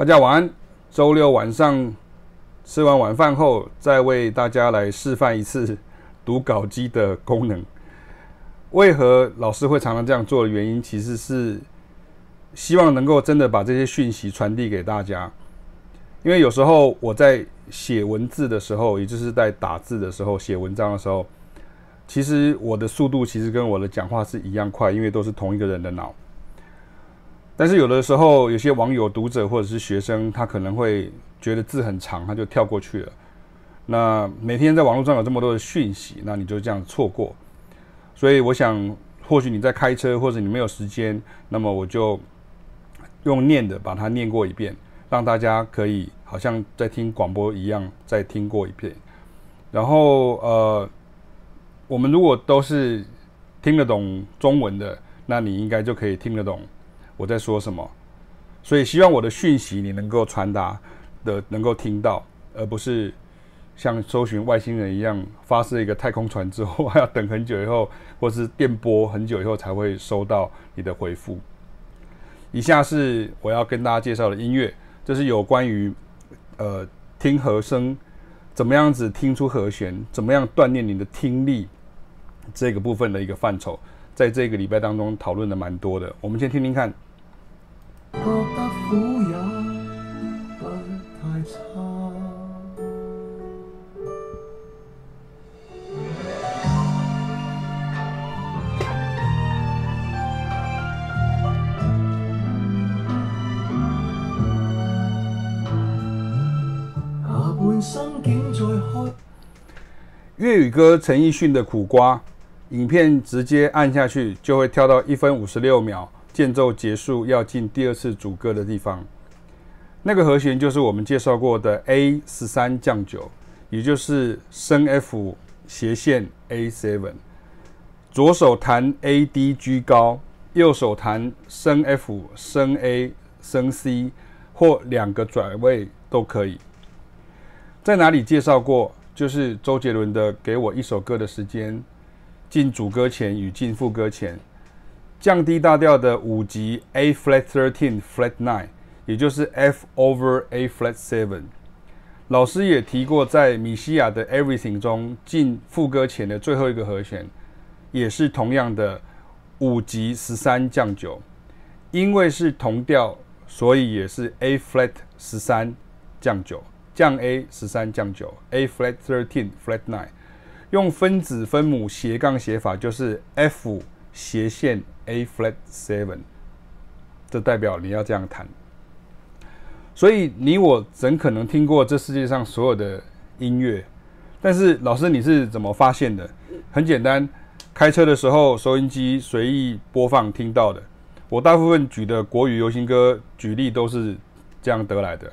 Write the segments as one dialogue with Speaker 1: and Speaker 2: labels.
Speaker 1: 大家晚安。周六晚上吃完晚饭后，再为大家来示范一次读稿机的功能。为何老师会常常这样做的原因，其实是希望能够真的把这些讯息传递给大家。因为有时候我在写文字的时候，也就是在打字的时候、写文章的时候，其实我的速度其实跟我的讲话是一样快，因为都是同一个人的脑。但是有的时候，有些网友、读者或者是学生，他可能会觉得字很长，他就跳过去了。那每天在网络上有这么多的讯息，那你就这样错过。所以我想，或许你在开车，或者你没有时间，那么我就用念的把它念过一遍。让大家可以好像在听广播一样再听过一遍，然后呃，我们如果都是听得懂中文的，那你应该就可以听得懂我在说什么。所以希望我的讯息你能够传达的能够听到，而不是像搜寻外星人一样发射一个太空船之后 还要等很久以后，或是电波很久以后才会收到你的回复。以下是我要跟大家介绍的音乐。这是有关于，呃，听和声，怎么样子听出和弦，怎么样锻炼你的听力，这个部分的一个范畴，在这个礼拜当中讨论的蛮多的。我们先听听看。觉得苦也不太差粤语歌陈奕迅的《苦瓜》，影片直接按下去就会跳到一分五十六秒，间奏结束要进第二次主歌的地方。那个和弦就是我们介绍过的 A 十三降九，也就是升 F 斜线 A seven。左手弹 A D G 高，右手弹升 F 升 A 升 C，或两个转位都可以。在哪里介绍过？就是周杰伦的《给我一首歌的时间》，进主歌前与进副歌前，降低大调的五级 A flat thirteen flat nine，也就是 F over A flat seven。老师也提过，在米西亚的 Everything 中，进副歌前的最后一个和弦，也是同样的五级十三降九，因为是同调，所以也是 A flat 十三降九。降 A 十三降九 A flat thirteen flat nine，用分子分母斜杠写法就是 F 斜线 A flat seven，这代表你要这样弹。所以你我怎可能听过这世界上所有的音乐？但是老师你是怎么发现的？很简单，开车的时候收音机随意播放听到的。我大部分举的国语流行歌举例都是这样得来的。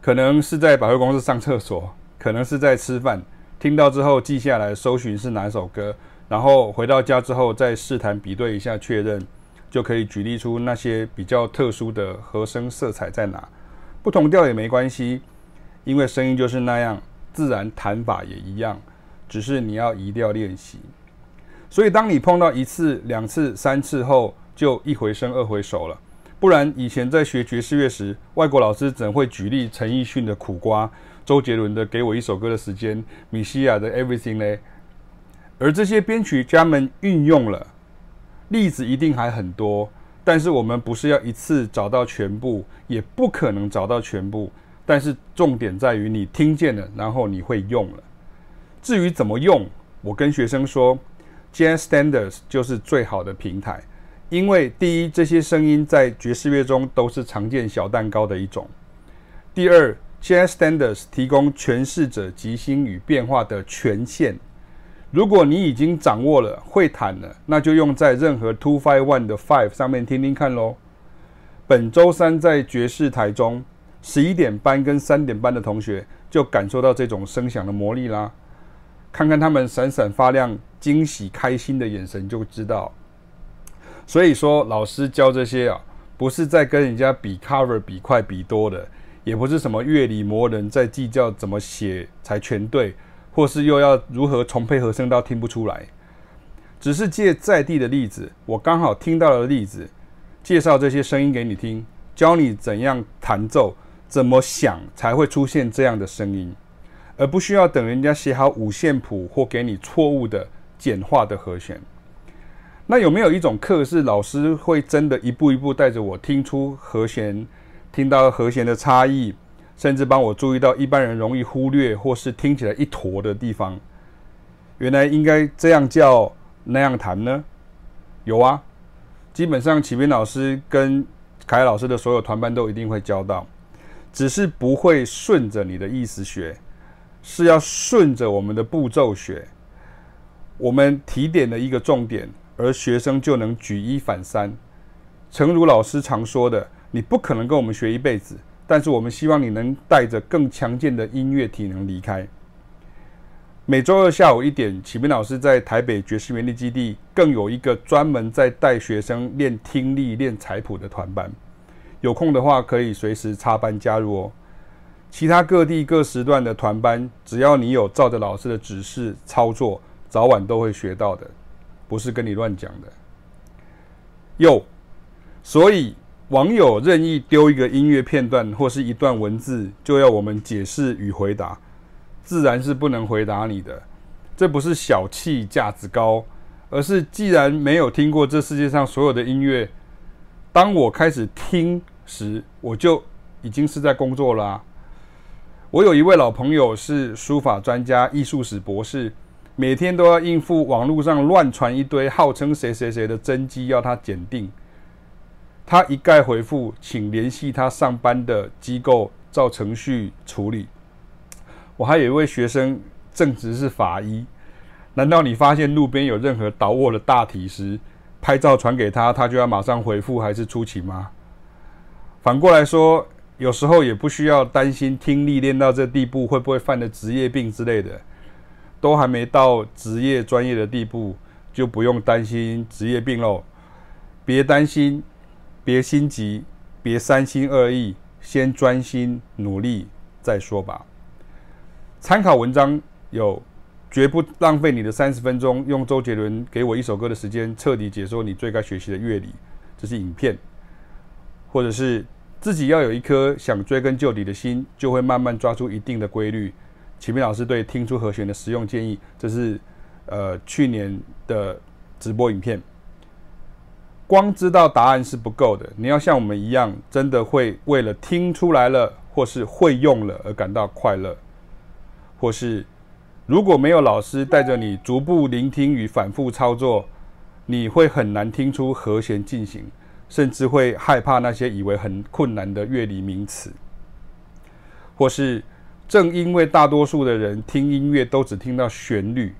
Speaker 1: 可能是在百货公司上厕所，可能是在吃饭，听到之后记下来，搜寻是哪首歌，然后回到家之后再试弹比对一下确认，就可以举例出那些比较特殊的和声色彩在哪。不同调也没关系，因为声音就是那样，自然弹法也一样，只是你要移调练习。所以当你碰到一次、两次、三次后，就一回生二回熟了。不然，以前在学爵士乐时，外国老师怎会举例陈奕迅的《苦瓜》、周杰伦的《给我一首歌的时间》、米西亚的《Everything》呢？而这些编曲家们运用了例子一定还很多，但是我们不是要一次找到全部，也不可能找到全部。但是重点在于你听见了，然后你会用了。至于怎么用，我跟学生说，Jazz Standards 就是最好的平台。因为第一，这些声音在爵士乐中都是常见小蛋糕的一种；第二，Jazz Standards 提供诠释者即兴与变化的权限。如果你已经掌握了、会弹了，那就用在任何 Two Five One 的 Five 上面听听看喽。本周三在爵士台中，十一点班跟三点班的同学就感受到这种声响的魔力啦。看看他们闪闪发亮、惊喜开心的眼神，就知道。所以说，老师教这些啊，不是在跟人家比 cover 比快比多的，也不是什么乐理魔人在计较怎么写才全对，或是又要如何重配和声到听不出来，只是借在地的例子，我刚好听到的例子，介绍这些声音给你听，教你怎样弹奏，怎么想才会出现这样的声音，而不需要等人家写好五线谱或给你错误的简化的和弦。那有没有一种课是老师会真的一步一步带着我听出和弦，听到和弦的差异，甚至帮我注意到一般人容易忽略或是听起来一坨的地方？原来应该这样叫那样弹呢？有啊。基本上，启明老师跟凯老师的所有团班都一定会教到，只是不会顺着你的意思学，是要顺着我们的步骤学。我们提点了一个重点，而学生就能举一反三。诚如老师常说的，你不可能跟我们学一辈子，但是我们希望你能带着更强健的音乐体能离开。每周二下午一点，启明老师在台北爵士园地基地更有一个专门在带学生练听力、练彩谱的团班。有空的话，可以随时插班加入哦。其他各地各时段的团班，只要你有照着老师的指示操作，早晚都会学到的，不是跟你乱讲的。有，所以网友任意丢一个音乐片段或是一段文字，就要我们解释与回答。自然是不能回答你的，这不是小气价值高，而是既然没有听过这世界上所有的音乐，当我开始听时，我就已经是在工作啦。我有一位老朋友是书法专家、艺术史博士，每天都要应付网络上乱传一堆号称谁谁谁的真迹，要他检定。他一概回复，请联系他上班的机构，照程序处理。我还有一位学生，正值是法医。难道你发现路边有任何倒卧的大体时，拍照传给他，他就要马上回复，还是出勤吗？反过来说，有时候也不需要担心听力练到这地步会不会犯了职业病之类的，都还没到职业专业的地步，就不用担心职业病喽。别担心，别心急，别三心二意，先专心努力再说吧。参考文章有，绝不浪费你的三十分钟，用周杰伦给我一首歌的时间，彻底解说你最该学习的乐理。这是影片，或者是自己要有一颗想追根究底的心，就会慢慢抓出一定的规律。启明老师对听出和弦的实用建议，这是呃去年的直播影片。光知道答案是不够的，你要像我们一样，真的会为了听出来了或是会用了而感到快乐。或是，如果没有老师带着你逐步聆听与反复操作，你会很难听出和弦进行，甚至会害怕那些以为很困难的乐理名词。或是，正因为大多数的人听音乐都只听到旋律，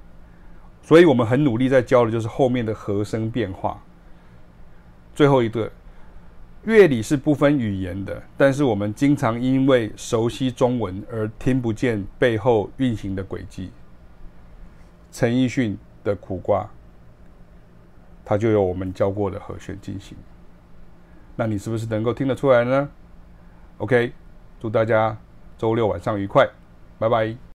Speaker 1: 所以我们很努力在教的就是后面的和声变化。最后一个。乐理是不分语言的，但是我们经常因为熟悉中文而听不见背后运行的轨迹。陈奕迅的苦瓜，它就由我们教过的和弦进行。那你是不是能够听得出来呢？OK，祝大家周六晚上愉快，拜拜。